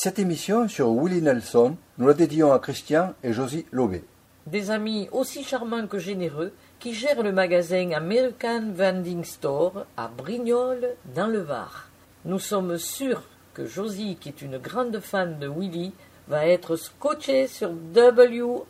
Cette émission sur Willie Nelson, nous la dédions à Christian et Josie Lobé. Des amis aussi charmants que généreux qui gèrent le magasin American Vending Store à Brignoles dans le Var. Nous sommes sûrs que Josie, qui est une grande fan de Willie, va être scotchée sur WRCF.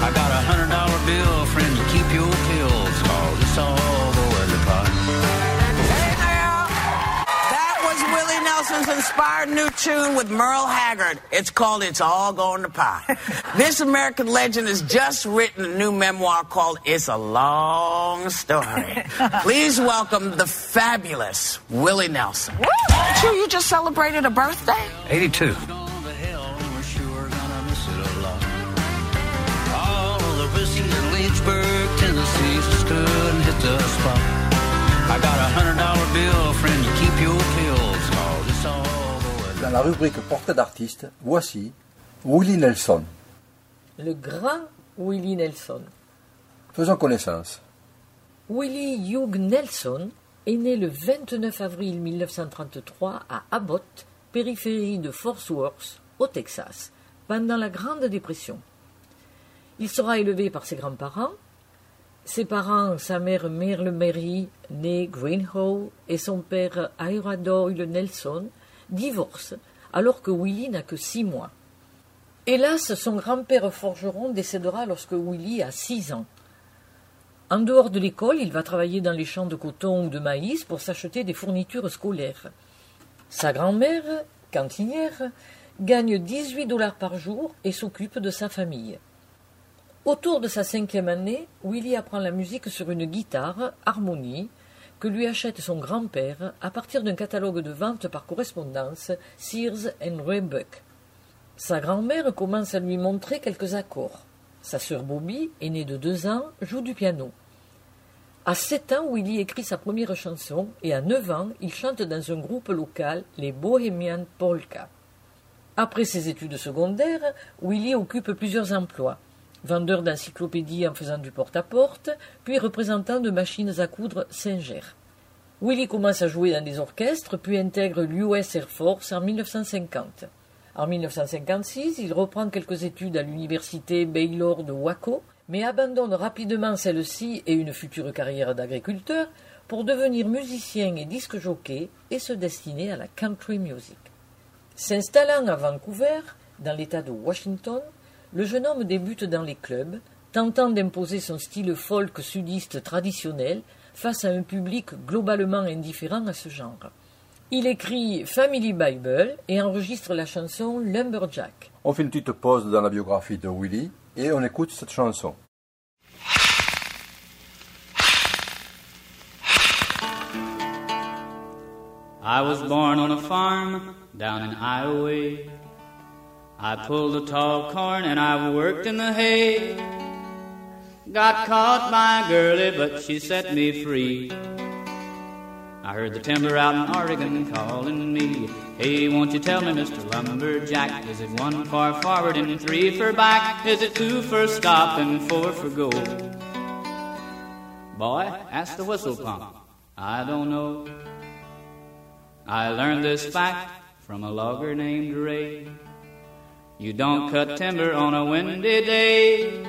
I got a hundred dollar bill, friend, to keep your pills, cause it's all going to pot. Hey now! That was Willie Nelson's inspired new tune with Merle Haggard. It's called It's All Going to Pot. this American legend has just written a new memoir called It's a Long Story. Please welcome the fabulous Willie Nelson. Sure, you just celebrated a birthday? 82. Lynchburg, Tennessee, stood and hit the spot. I got a hundred dollar bill, friend, you keep your pills, cause it's all going Dans la rubrique Portrait d'artiste, voici Willie Nelson. Le grand Willie Nelson. Faisons connaissance. Willie Hugh Nelson est né le 29 avril 1933 à Abbott, périphérie de Fort Worth, au Texas, pendant la Grande Dépression. Il sera élevé par ses grands-parents. Ses parents, sa mère Merle Mary, née Greenhow, et son père Ira Doyle Nelson, divorcent alors que Willie n'a que six mois. Hélas, son grand-père forgeron décédera lorsque Willie a six ans. En dehors de l'école, il va travailler dans les champs de coton ou de maïs pour s'acheter des fournitures scolaires. Sa grand-mère, cantinière, gagne 18 dollars par jour et s'occupe de sa famille. Autour de sa cinquième année, Willie apprend la musique sur une guitare, Harmonie, que lui achète son grand-père à partir d'un catalogue de vente par correspondance, Sears and Roebuck. Sa grand-mère commence à lui montrer quelques accords. Sa sœur Bobby, aînée de deux ans, joue du piano. À sept ans, Willie écrit sa première chanson et à neuf ans, il chante dans un groupe local, les Bohemian Polka. Après ses études secondaires, Willie occupe plusieurs emplois vendeur d'encyclopédies en faisant du porte-à-porte, puis représentant de machines à coudre Singer. Willie commence à jouer dans des orchestres, puis intègre l'US Air Force en 1950. En 1956, il reprend quelques études à l'université Baylor de Waco, mais abandonne rapidement celle-ci et une future carrière d'agriculteur pour devenir musicien et disque jockey et se destiner à la country music. S'installant à Vancouver, dans l'État de Washington, le jeune homme débute dans les clubs, tentant d'imposer son style folk sudiste traditionnel face à un public globalement indifférent à ce genre. Il écrit Family Bible et enregistre la chanson Lumberjack. On fait une petite pause dans la biographie de Willie et on écoute cette chanson. I was born on a farm down in Iowa. I pulled the tall corn and I worked in the hay. Got caught by a girlie, but she set me free. I heard the timber out in Oregon calling me. Hey, won't you tell me, Mr. Lumberjack, is it one for forward and three for back? Is it two for stop and four for go? Boy, ask the whistle punk. I don't know. I learned this fact from a logger named Ray. You don't cut timber on a windy day.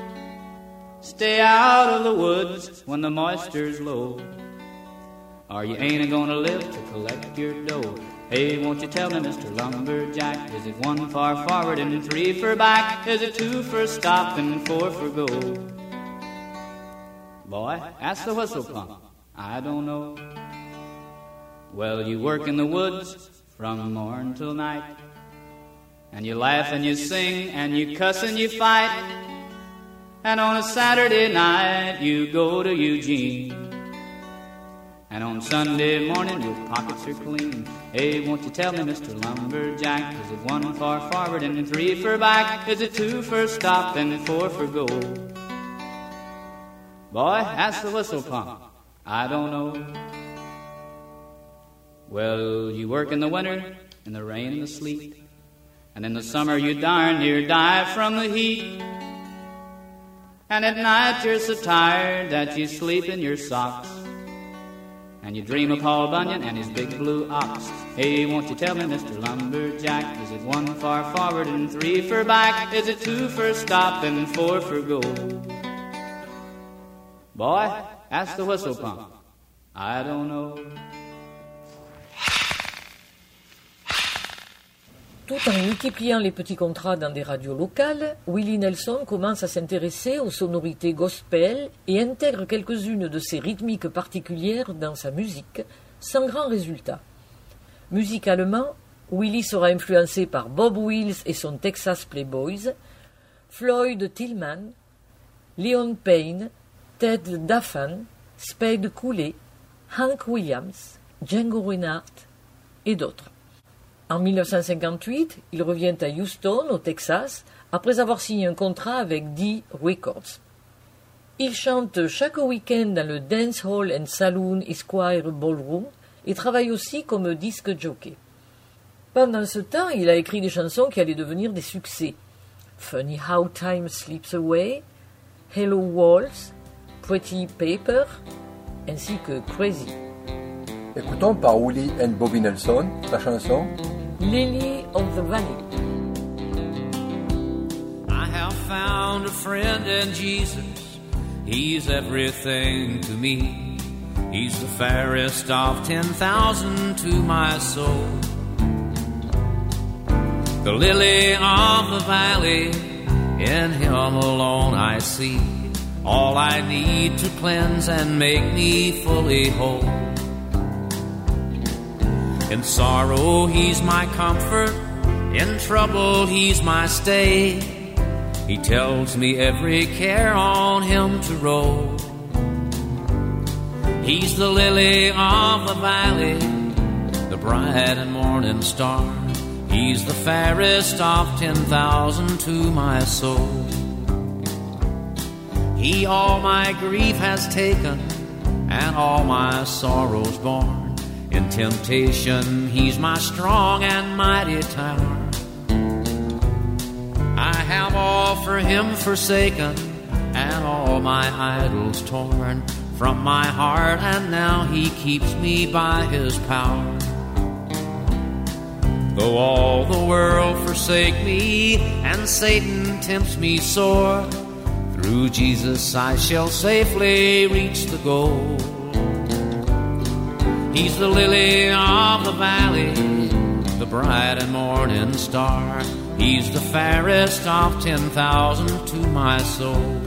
Stay out of the woods when the moisture's low. Or you ain't gonna live to collect your dough. Hey, won't you tell me, Mr. Lumberjack, is it one for forward and three for back? Is it two for stop and four for go? Boy, ask the whistle punk. I don't know. Well, you work in the woods from morn till night. And you laugh and you sing and you cuss and you fight. And on a Saturday night you go to Eugene. And on Sunday morning your pockets are clean. Hey, won't you tell me, Mr. Lumberjack, is it one for forward and three for back? Is it two for stop and four for go? Boy, ask the whistle punk. I don't know. Well, you work in the winter, in the rain and the sleet. And in the summer you darn near die from the heat. And at night you're so tired that you sleep in your socks. And you dream of Paul Bunyan and his big blue ox. Hey, won't you tell me, Mr. Lumberjack, is it one far forward and three for back? Is it two for stop and four for go? Boy, ask the whistle punk. I don't know. Tout en multipliant les petits contrats dans des radios locales, Willie Nelson commence à s'intéresser aux sonorités gospel et intègre quelques-unes de ses rythmiques particulières dans sa musique, sans grand résultat. Musicalement, Willie sera influencé par Bob Wills et son Texas Playboys, Floyd Tillman, Leon Payne, Ted Daffan, Spade Cooley, Hank Williams, Django Reinhardt et d'autres. En 1958, il revient à Houston, au Texas, après avoir signé un contrat avec D Records. Il chante chaque week-end dans le Dance Hall and Saloon Esquire Ballroom et travaille aussi comme disque jockey. Pendant ce temps, il a écrit des chansons qui allaient devenir des succès. Funny How Time Slips Away, Hello Walls, Pretty Paper, ainsi que Crazy. Écoutons par Willie and Bobby Nelson la chanson Lily of the Valley. I have found a friend in Jesus. He's everything to me. He's the fairest of 10,000 to my soul. The lily of the valley, in him alone I see all I need to cleanse and make me fully whole. In sorrow, he's my comfort. In trouble, he's my stay. He tells me every care on him to roll. He's the lily of the valley, the bright and morning star. He's the fairest of 10,000 to my soul. He all my grief has taken and all my sorrows borne. In temptation, he's my strong and mighty tower. I have all for him forsaken, and all my idols torn from my heart, and now he keeps me by his power. Though all the world forsake me, and Satan tempts me sore, through Jesus I shall safely reach the goal. He's the lily of the valley, the bright and morning star. He's the fairest of 10,000 to my soul.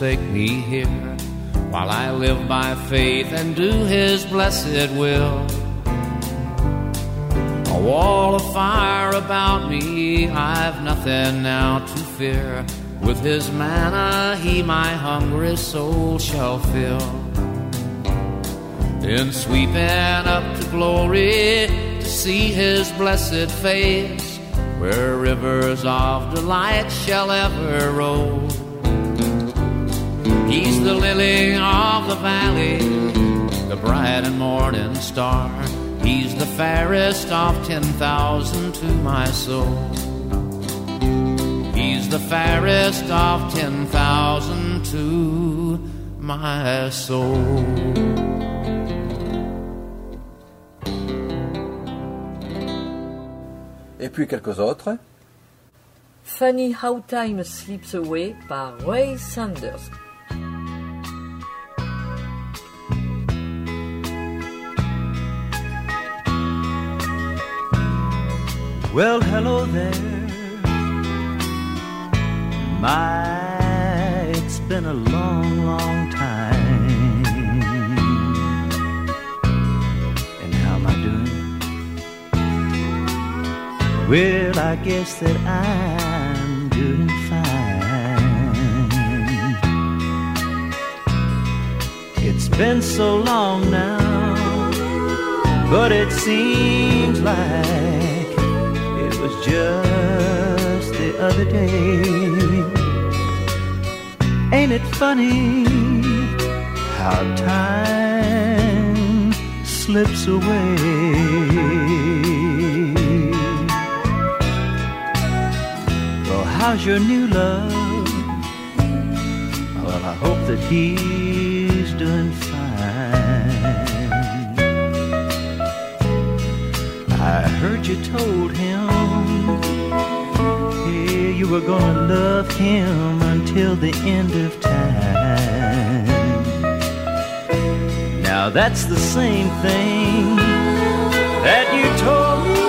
Forsake me here, while I live by faith and do His blessed will. A wall of fire about me, I've nothing now to fear. With His manna, He my hungry soul shall fill. Then sweeping up to glory to see His blessed face where rivers of delight shall ever roll. He's the lily of the valley, the bright and morning star. He's the fairest of 10,000 to my soul. He's the fairest of 10,000 to my soul. Et puis quelques autres. Funny How Time Slips Away par Ray Sanders. Well, hello there. My, it's been a long, long time. And how am I doing? Well, I guess that I'm doing fine. It's been so long now, but it seems like was just the other day. Ain't it funny how time slips away? Well, how's your new love? Well, I hope that he's doing fine. I heard you told him you were gonna love him until the end of time. Now that's the same thing that you told me.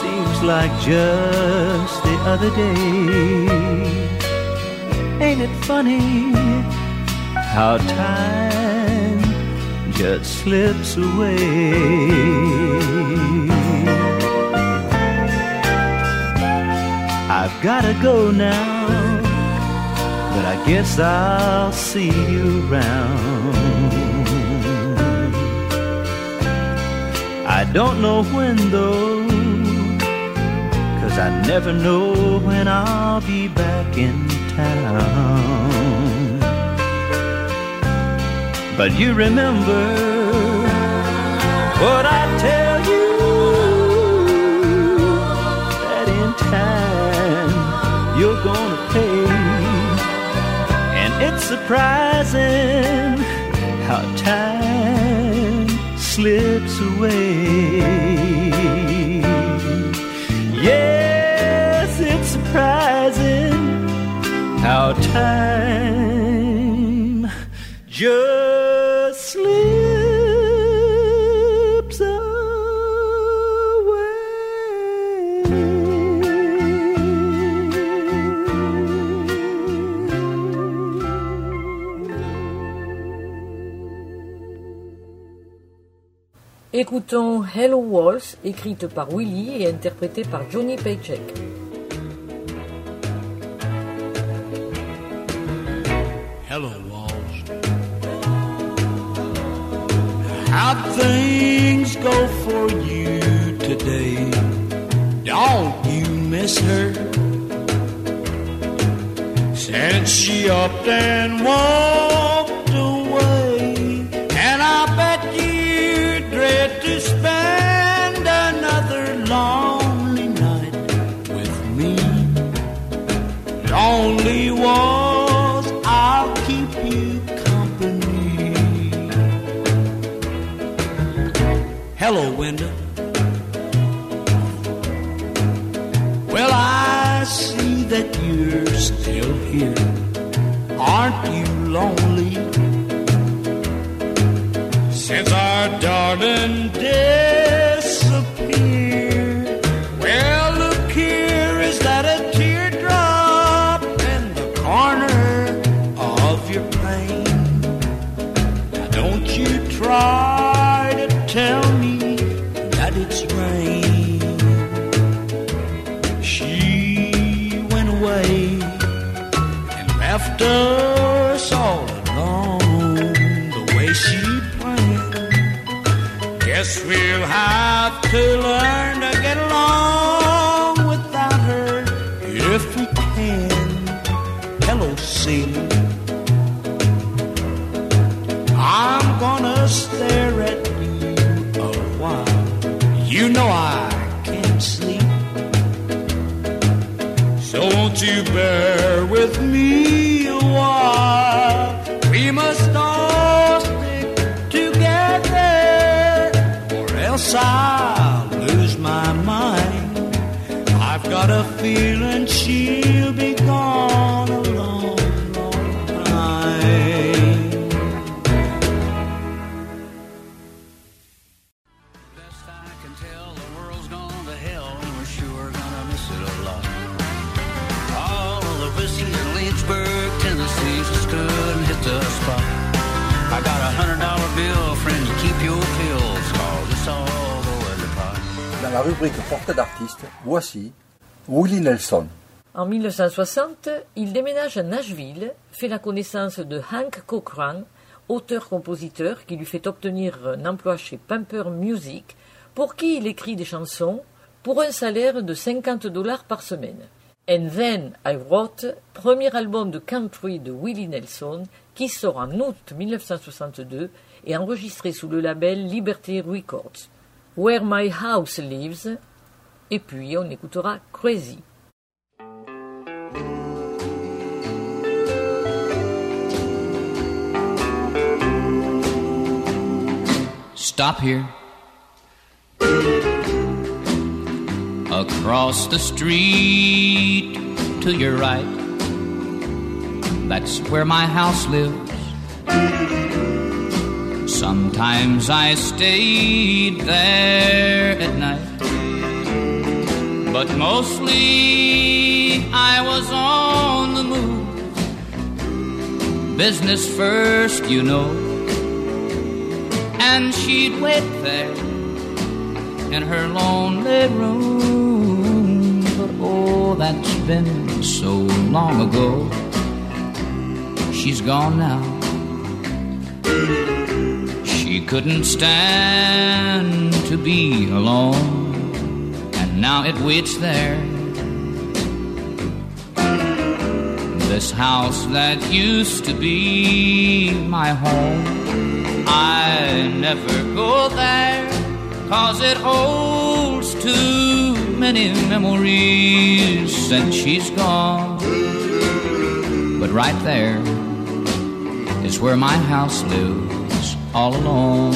Seems like just the other day. Ain't it funny how time just slips away? I've gotta go now, but I guess I'll see you around. I don't know when though, cause I never know when I'll be back in town. But you remember what I tell you're gonna pay. And it's surprising how time slips away. Yes, it's surprising how time just Écoutons Hello Walls, écrite par Willie et interprétée par Johnny Paycheck. Hello, Walls. How'd things go for you today? Don't you miss her? Since she up and walked Aren't you lonely? Since our darling Celie. I'm gonna stare at you a while. You know I can't sleep. So won't you bear with me En 1960, il déménage à Nashville, fait la connaissance de Hank Cochran, auteur-compositeur qui lui fait obtenir un emploi chez Pamper Music, pour qui il écrit des chansons pour un salaire de 50 dollars par semaine. And Then I Wrote, premier album de country de Willie Nelson, qui sort en août 1962 et enregistré sous le label Liberty Records. Where My House Lives, et puis on écoutera Crazy. Stop here. Across the street to your right. That's where my house lives. Sometimes I stayed there at night. But mostly I was on the move. Business first, you know and she'd wait there in her lonely room. But oh, that's been so long ago. She's gone now. Couldn't stand to be alone, and now it waits there. This house that used to be my home. I never go there, cause it holds too many memories since she's gone. But right there is where my house lives all alone.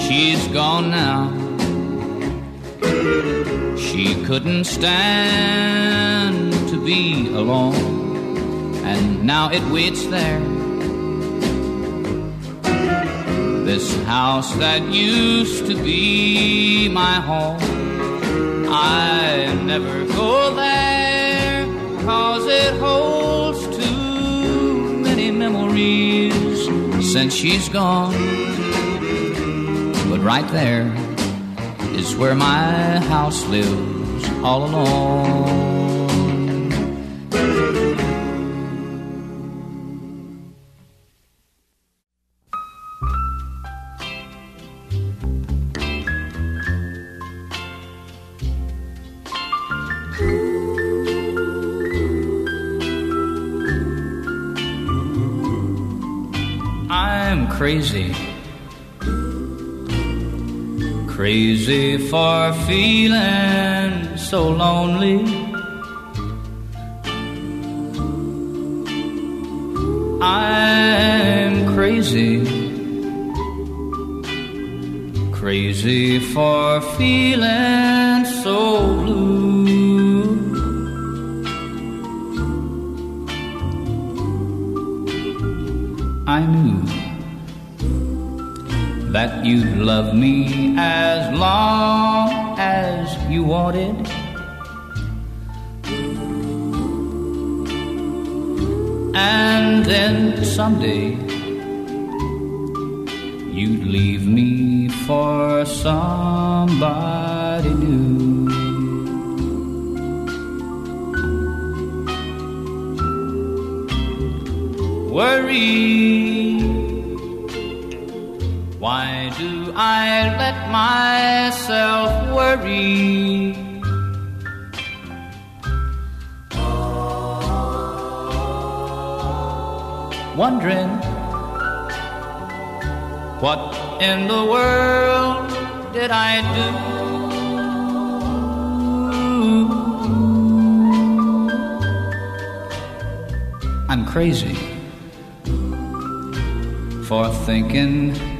She's gone now. She couldn't stand to be alone, and now it waits there. House that used to be my home, I never go there, cause it holds too many memories since she's gone. But right there is where my house lives all alone. Crazy. Crazy for feeling so lonely. I'm crazy. Crazy for feeling you'd love me as long as you wanted. And then someday I let myself worry? Wondering what in the world did I do? I'm crazy for thinking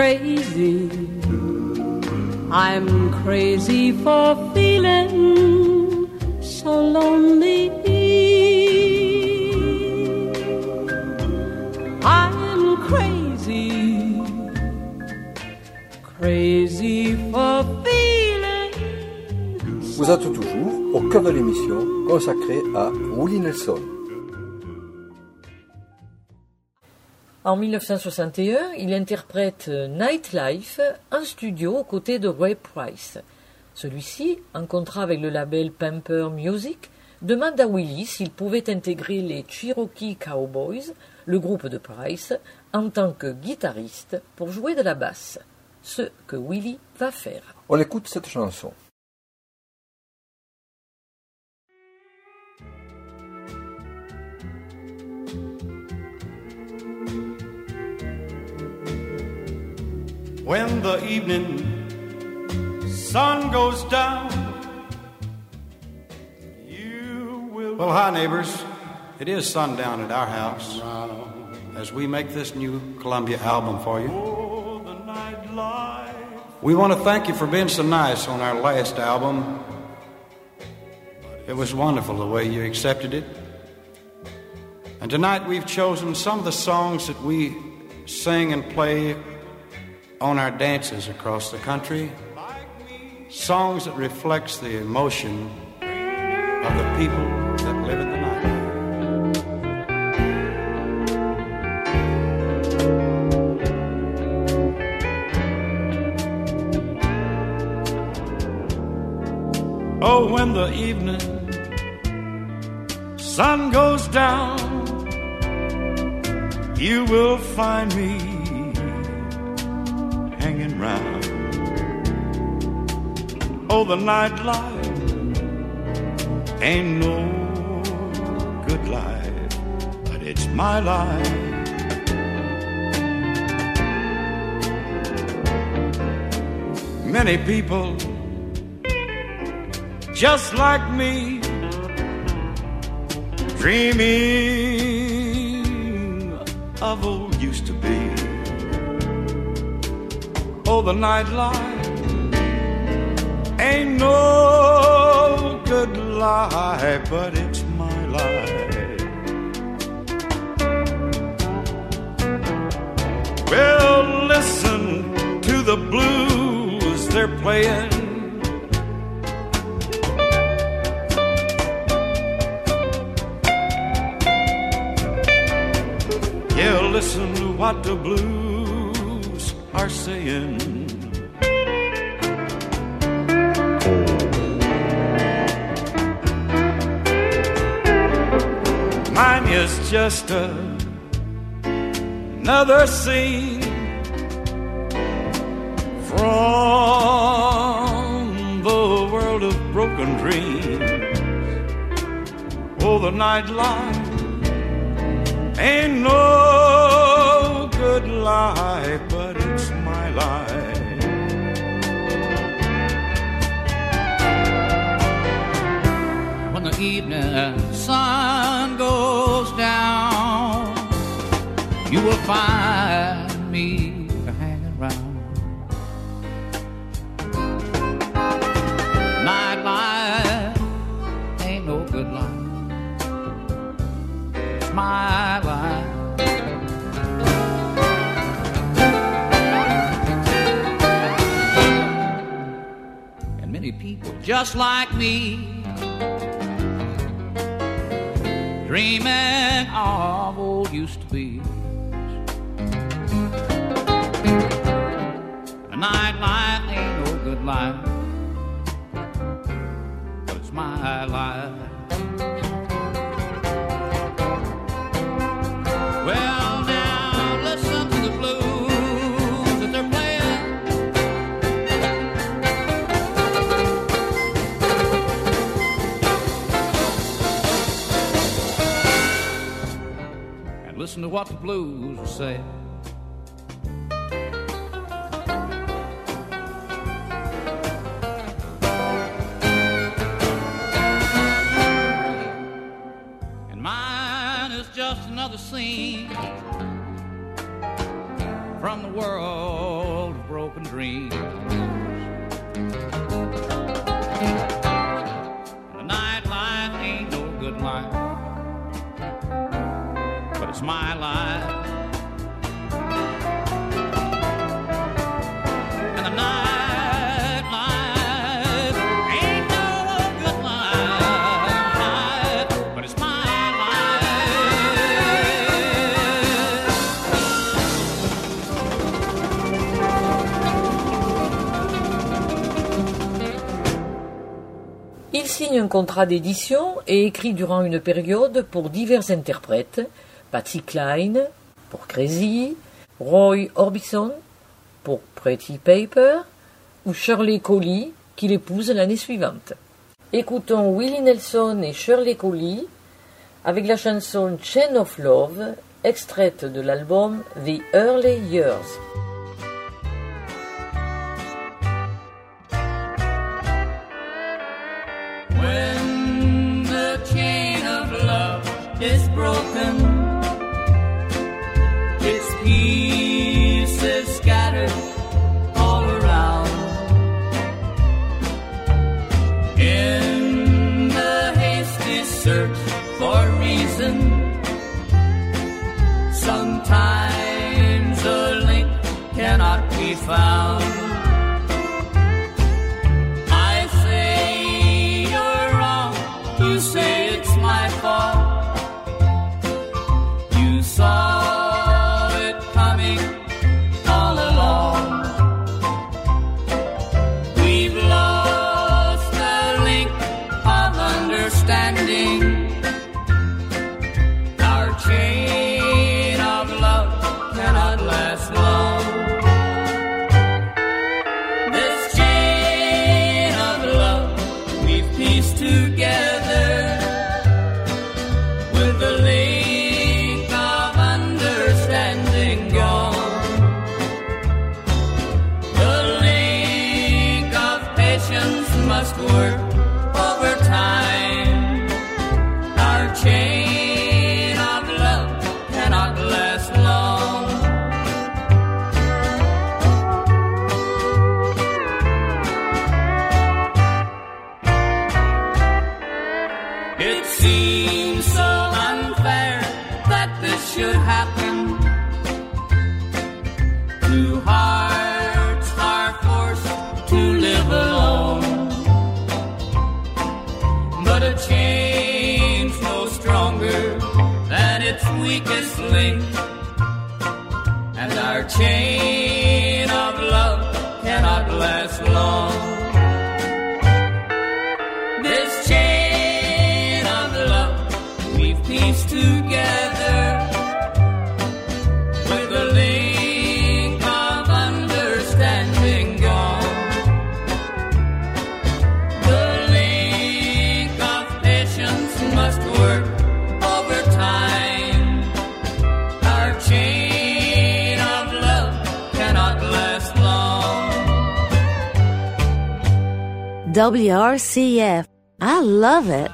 Crazy. I'm crazy for feeling so lonely. I'm crazy, crazy for feeling. Vous êtes toujours au cœur de l'émission consacrée à Willie Nelson. En 1961, il interprète Nightlife en studio aux côtés de Ray Price. Celui-ci, en contrat avec le label Pamper Music, demande à Willie s'il pouvait intégrer les Cherokee Cowboys, le groupe de Price, en tant que guitariste pour jouer de la basse. Ce que Willie va faire. On écoute cette chanson. When the evening sun goes down, you will. Well, hi, neighbors. It is sundown at our house as we make this new Columbia album for you. Oh, we want to thank you for being so nice on our last album. It was wonderful the way you accepted it. And tonight we've chosen some of the songs that we sing and play on our dances across the country. Songs that reflects the emotion of the people that live in the night. Oh, when the evening sun goes down, you will find me Oh, the nightlife ain't no good life, but it's my life. Many people just like me dreaming of old used to be. Oh, the nightlife ain't no good life, but it's my life. Well, listen to the blues they're playing. Yeah, listen to what the blues are saying. Is just a, another scene from the world of broken dreams. Oh, the nightlife ain't no good life, but it's my life. when the evening sun goes down, you will find me hanging around. Night life ain't no good life. It's my life. And many people just like me dreaming of old used to be. A night light ain't no good life, but it's my life. listen to what the blues were saying. And mine is just another scene contrat d'édition et écrit durant une période pour divers interprètes Patsy Klein pour Crazy, Roy Orbison pour Pretty Paper ou Shirley Coley qu'il épouse l'année suivante. Écoutons Willie Nelson et Shirley Coley avec la chanson Chain of Love, extraite de l'album The Early Years. is broken. WRCF. I love it.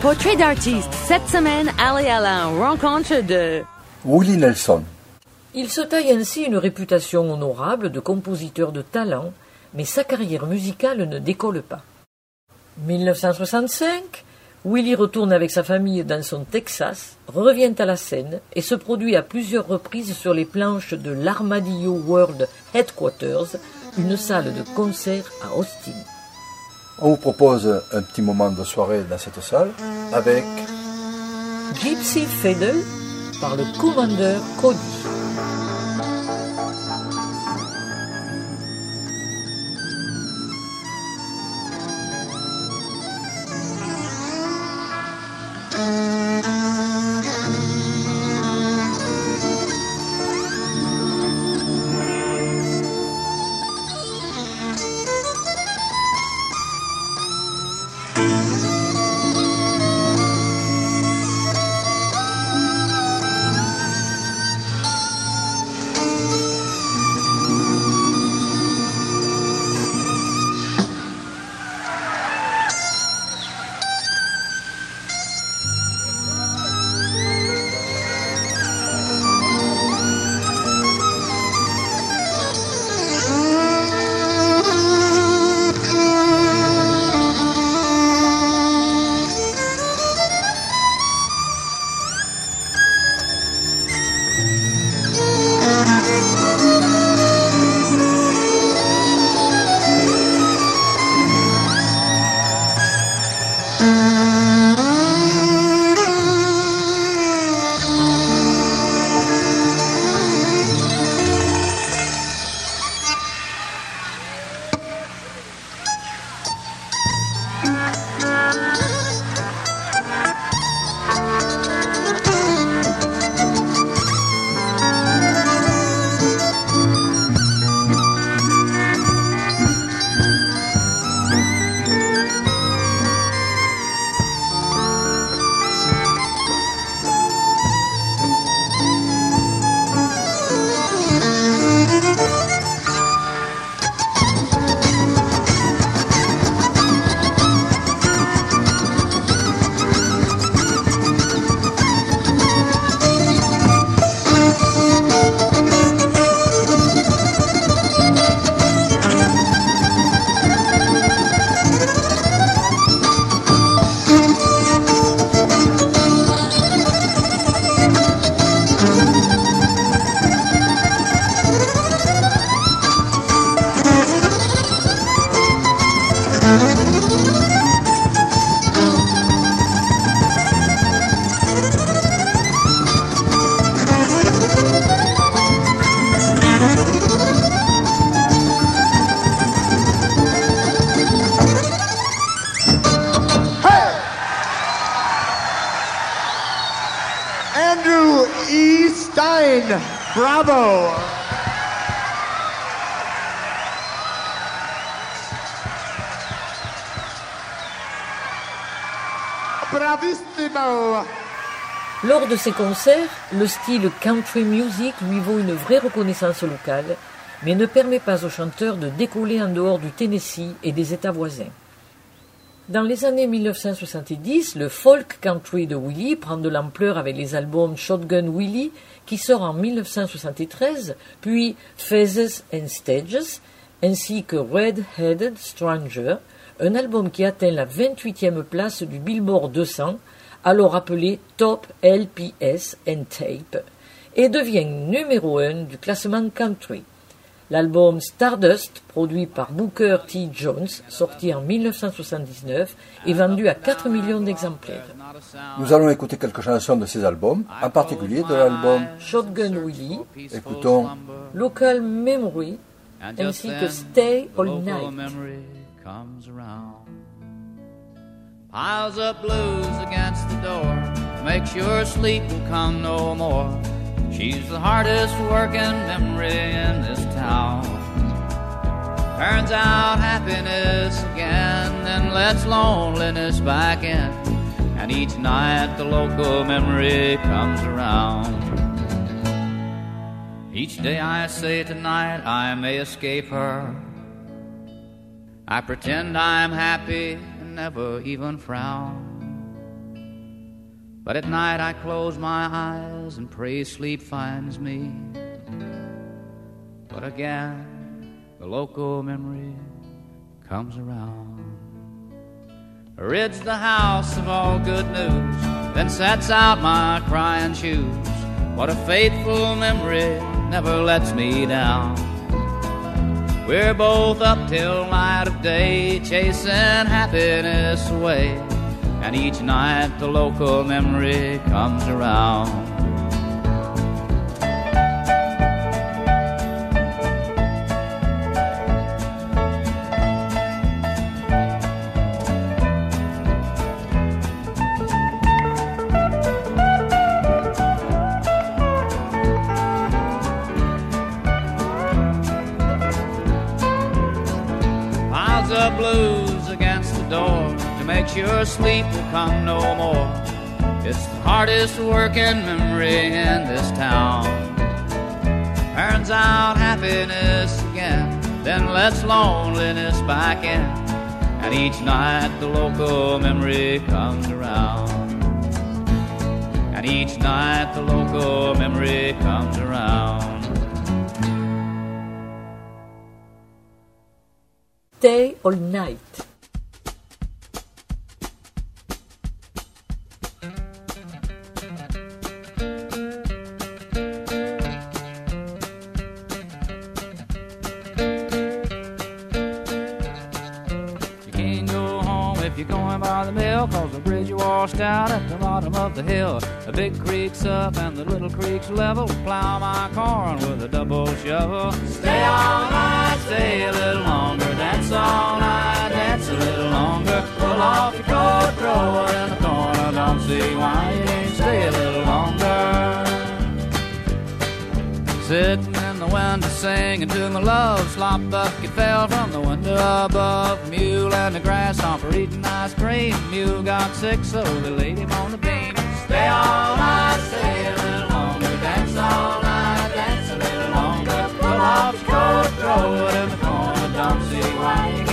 Portrait d'artiste, cette semaine, allez à la rencontre de Willie Nelson. Il se taille ainsi une réputation honorable de compositeur de talent, mais sa carrière musicale ne décolle pas. 1965, Willie retourne avec sa famille dans son Texas, revient à la scène et se produit à plusieurs reprises sur les planches de l'Armadillo World Headquarters, une salle de concert à Austin. On vous propose un petit moment de soirée dans cette salle avec Gypsy Fiddle par le commandeur Cody. De ses concerts, le style country music lui vaut une vraie reconnaissance locale, mais ne permet pas au chanteur de décoller en dehors du Tennessee et des États voisins. Dans les années 1970, le folk country de Willie prend de l'ampleur avec les albums Shotgun Willie, qui sort en 1973, puis Phases and Stages, ainsi que Red-Headed Stranger, un album qui atteint la 28e place du Billboard 200, alors appelé Top LPS and Tape, et devient numéro 1 du classement country. L'album Stardust, produit par Booker T. Jones, sorti en 1979, est vendu à 4 millions d'exemplaires. Nous allons écouter quelques chansons de ces albums, en particulier de l'album Shotgun Willie, Écoutons Local Memory, ainsi que Stay All Night. Piles up blues against the door, makes your sleep will come no more. She's the hardest working memory in this town. Turns out happiness again, then lets loneliness back in. And each night the local memory comes around. Each day I say tonight I may escape her. I pretend I'm happy never even frown. But at night I close my eyes and pray sleep finds me. But again, the local memory comes around. rids the house of all good news, then sets out my crying shoes. What a faithful memory never lets me down. We're both up till light of day, chasing happiness away. And each night the local memory comes around. Of blues against the door to make sure sleep will come no more. It's the hardest working memory in this town. Turns out happiness again, then lets loneliness back in. And each night the local memory comes around. And each night the local memory comes around. Day or night. The the hill. The big creek's up and the little creek's level. Plow my corn with a double shovel. Stay all night, stay a little longer. Dance all night, dance a little longer. Pull off your coat, throw it in the corner. Don't see why you can't stay a little longer. Sitting in the window singing to my love. Slop bucket fell from the window above. Mule and the grasshopper eating ice cream. Mule got sick, so they laid him on the beam. Dance a little longer. Pull off coat, throw it in the corner. Don't see why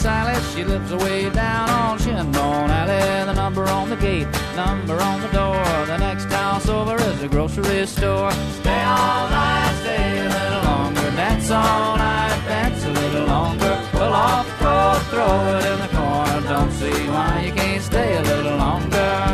Sally. She lives away down on Shinbone Alley. The number on the gate, number on the door. The next house over is a grocery store. Stay all night, stay a little longer. Dance all night, dance a little longer. Pull off coat, throw it in the corner. Don't see why you can't stay a little longer.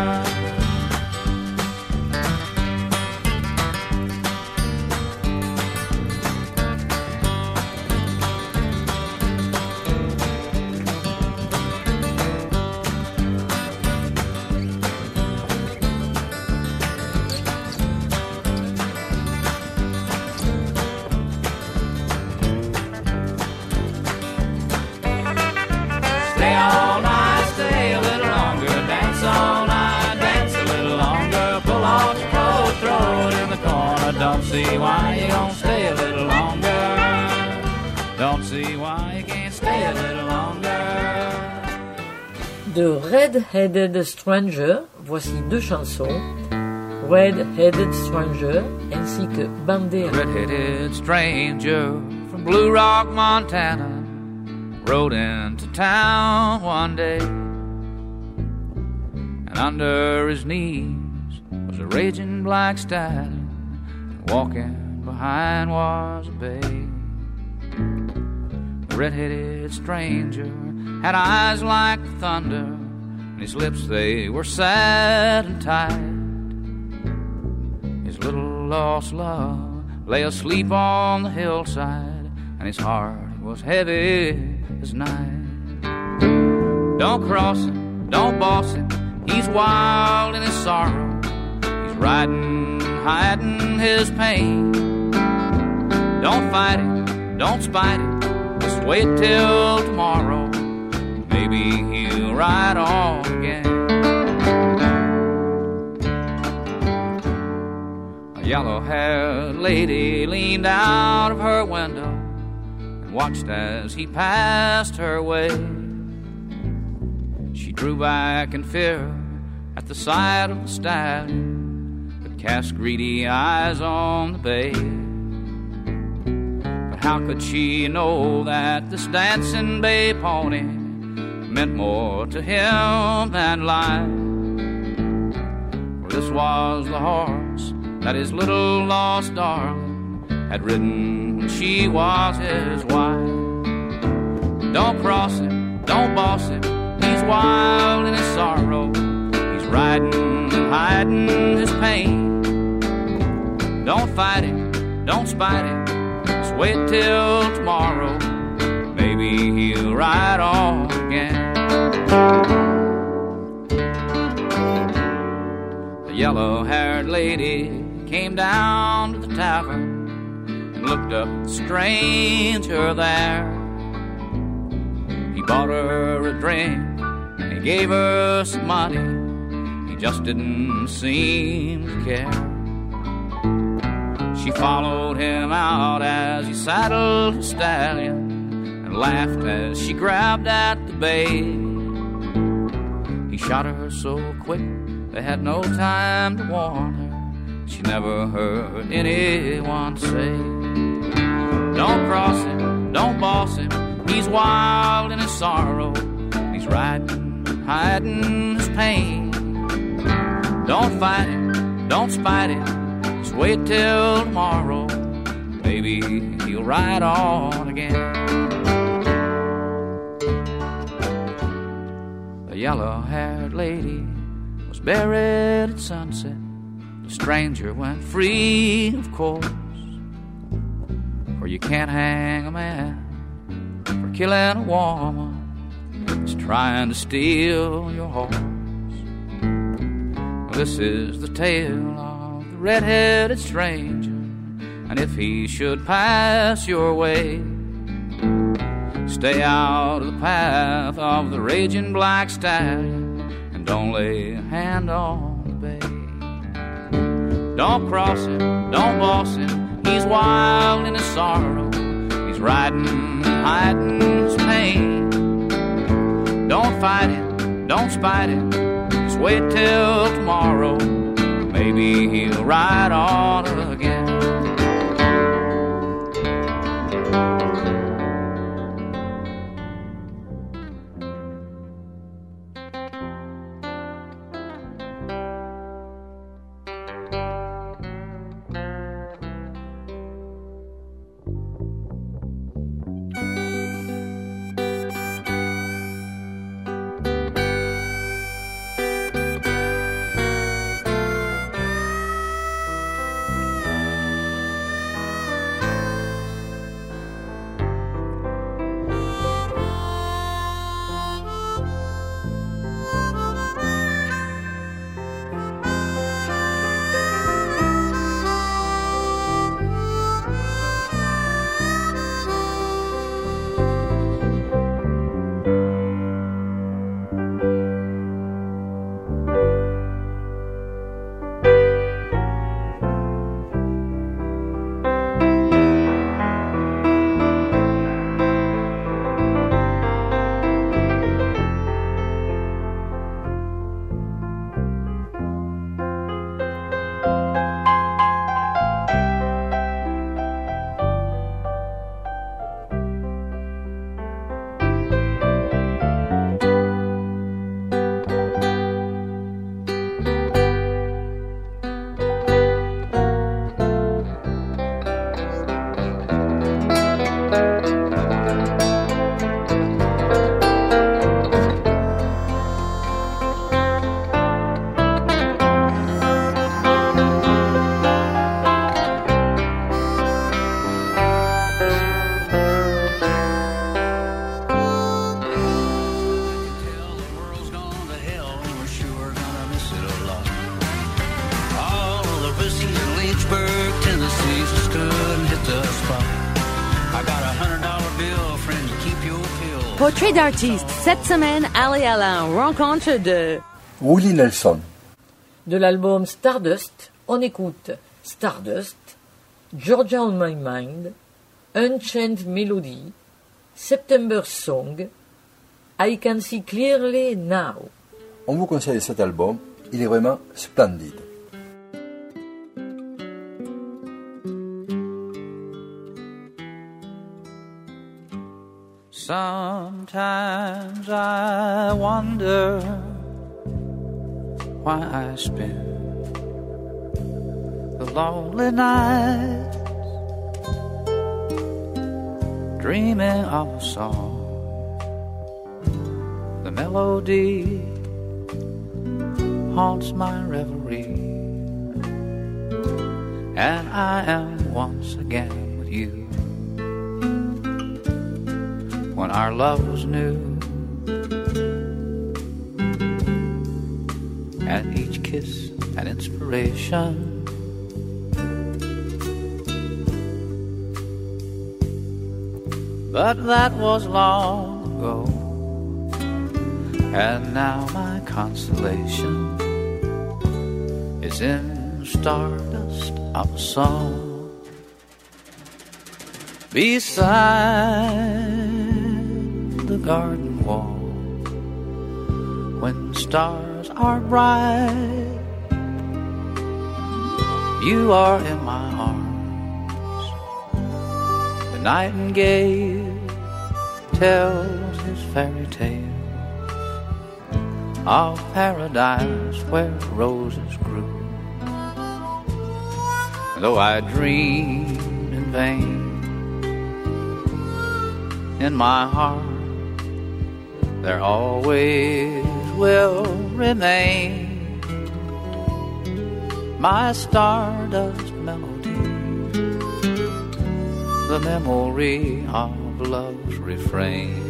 De Red-Headed Stranger, voici deux chansons, Red-Headed Stranger ainsi que Bandera. Red-headed stranger from Blue Rock, Montana, rode into town one day, and under his knees was a raging black stallion, and walking behind was a bay. Red-headed stranger had eyes like thunder, and his lips they were sad and tight. His little lost love lay asleep on the hillside, and his heart was heavy as night. Don't cross him, don't boss him, he's wild in his sorrow. He's riding, hiding his pain. Don't fight it, don't spite it, just wait till tomorrow. Maybe he'll ride on again. A yellow haired lady leaned out of her window and watched as he passed her way. She drew back in fear at the sight of the stallion that cast greedy eyes on the bay. But how could she know that this dancing bay pony meant more to him than life? For this was the horse that his little lost darling had ridden when she was his wife. Don't cross him, don't boss him, he's wild in his sorrow. He's riding and hiding his pain. Don't fight him, don't spite him, just wait till tomorrow. Maybe he'll ride on again. The yellow haired lady came down to the tavern and looked up at the stranger there. He bought her a drink and he gave her some money. He just didn't seem to care. She followed him out as he saddled his stallion and laughed as she grabbed at the bay. He shot her so quick they had no time to warn her. She never heard anyone say, Don't cross him, don't boss him. He's wild in his sorrow. He's riding, hiding his pain. Don't fight him, don't spite him. Just wait till tomorrow. Maybe he'll ride on again. The yellow haired lady was buried at sunset. The stranger went free, of course. For you can't hang a man for killing a woman that's trying to steal your horse. This is the tale of the red-headed stranger, and if he should pass your way, stay out of the path of the raging black stallion, and don't lay a hand on the bay. Don't cross him, don't boss him. He's wild in his sorrow. He's riding, hiding his pain. Don't fight him, don't spite him. Just wait till tomorrow. Maybe he'll ride on again. Portrait d'artiste. Cette semaine, Ali Alain rencontre de Willie Nelson. De l'album Stardust, on écoute Stardust, Georgia on My Mind, Unchained Melody, September Song, I Can See Clearly Now. On vous conseille cet album Il est vraiment splendide. Sometimes I wonder why I spend the lonely nights dreaming of a song. The melody haunts my reverie, and I am once again with you when our love was new. And each kiss an inspiration. But that was long ago, and now my consolation is in stardust of a song beside garden wall when stars are bright. You are in my arms. The nightingale tells his fairy tale of paradise where roses grew. Though I dreamed in vain, in my heart there always will remain my stardust melody, the memory of love's refrain.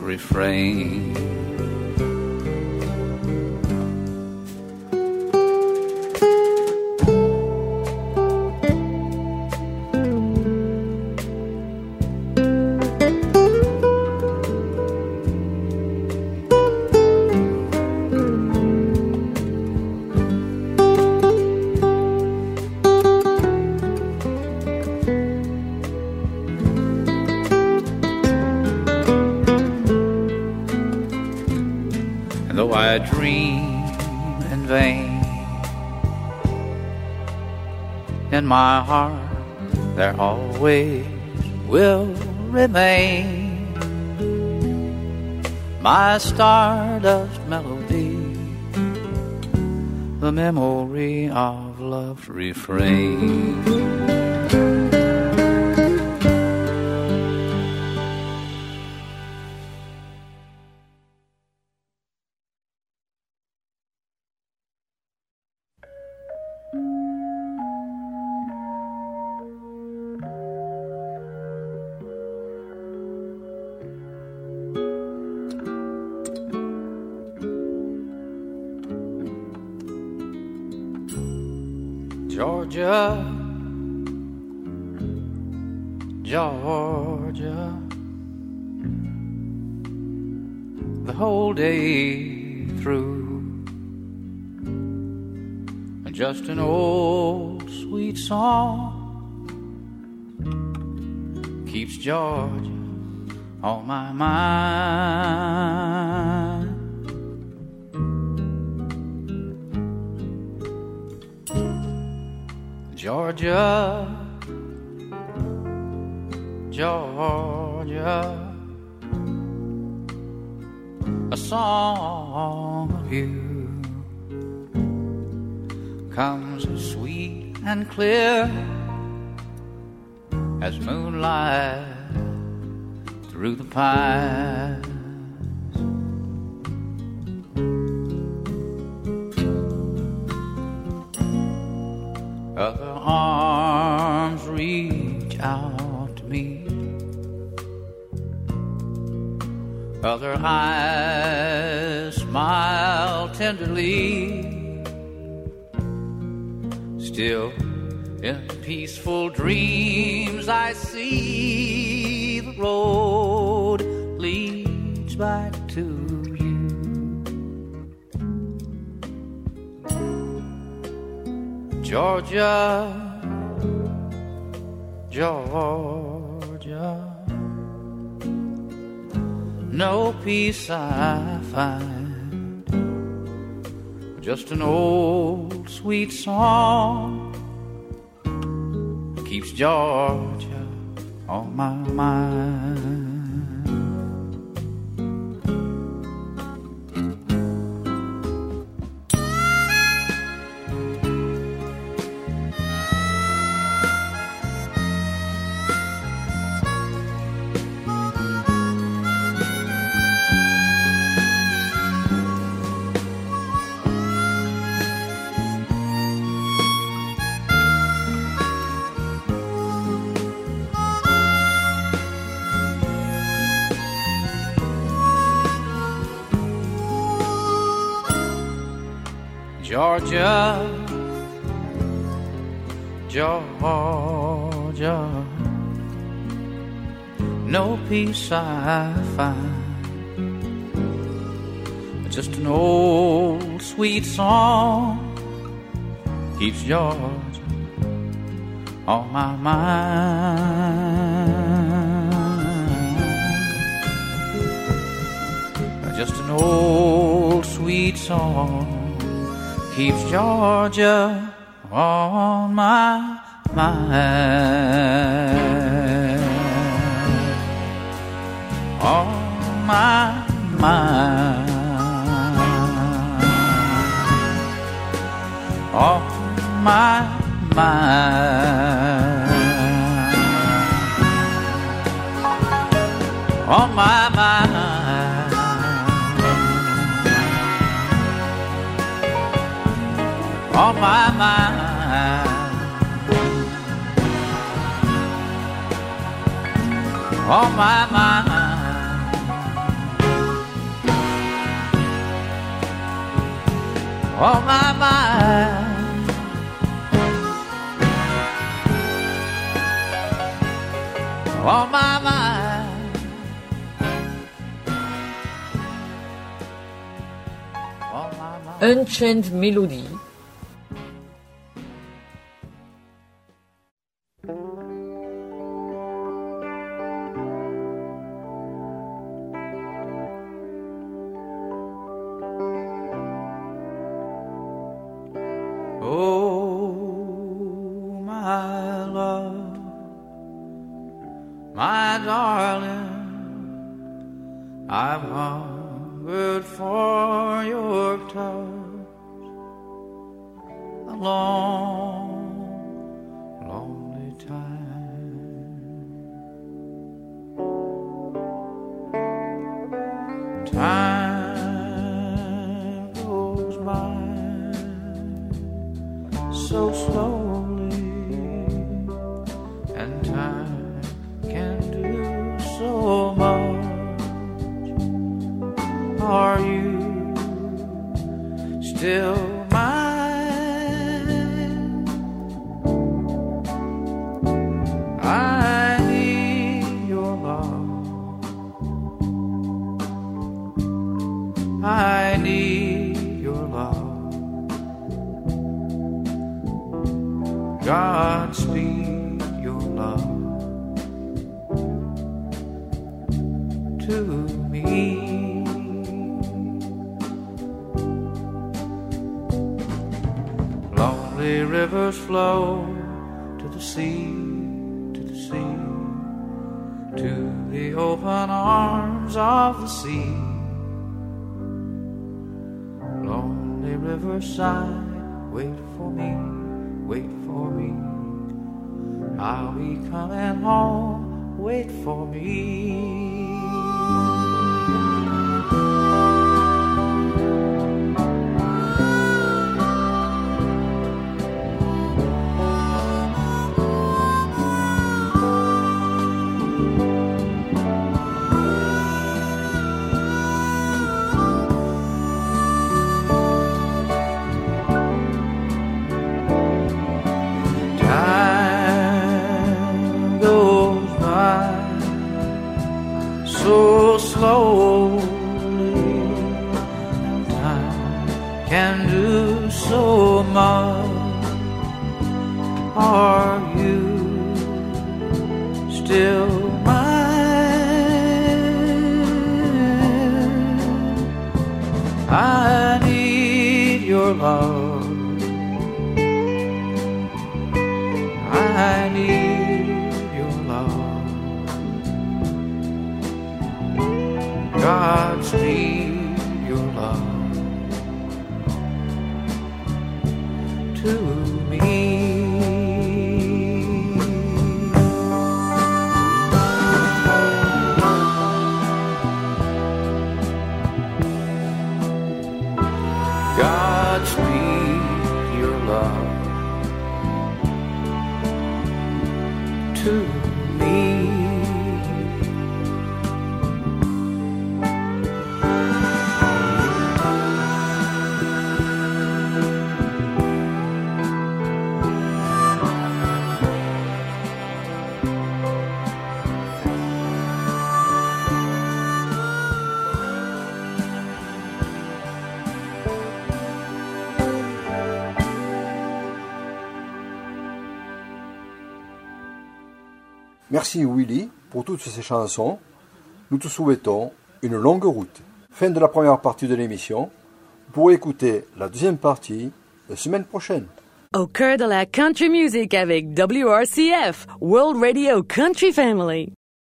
Refrain. I dream in vain, in my heart there always will remain my stardust melody, the memory of love's refrain. On my mind. Pines. Other arms reach out to me. Other eyes smile tenderly. Still, in peaceful dreams, I see the road Georgia, Georgia. No peace I find, just an old sweet song keeps Georgia on my mind. Georgia, Georgia, no peace I find, just an old sweet song keeps Georgia on my mind. Just an old sweet song keeps Georgia on my mind. On my mind. On my mind. On my mind. My mind. On my mind. On my mind. On my mind. On my mind. Unchained Melody. Merci Willy pour toutes ces chansons. Nous te souhaitons une longue route. Fin de la première partie de l'émission. Pour écouter la deuxième partie la semaine prochaine. Au cœur de la country music avec WRCF, World Radio Country Family.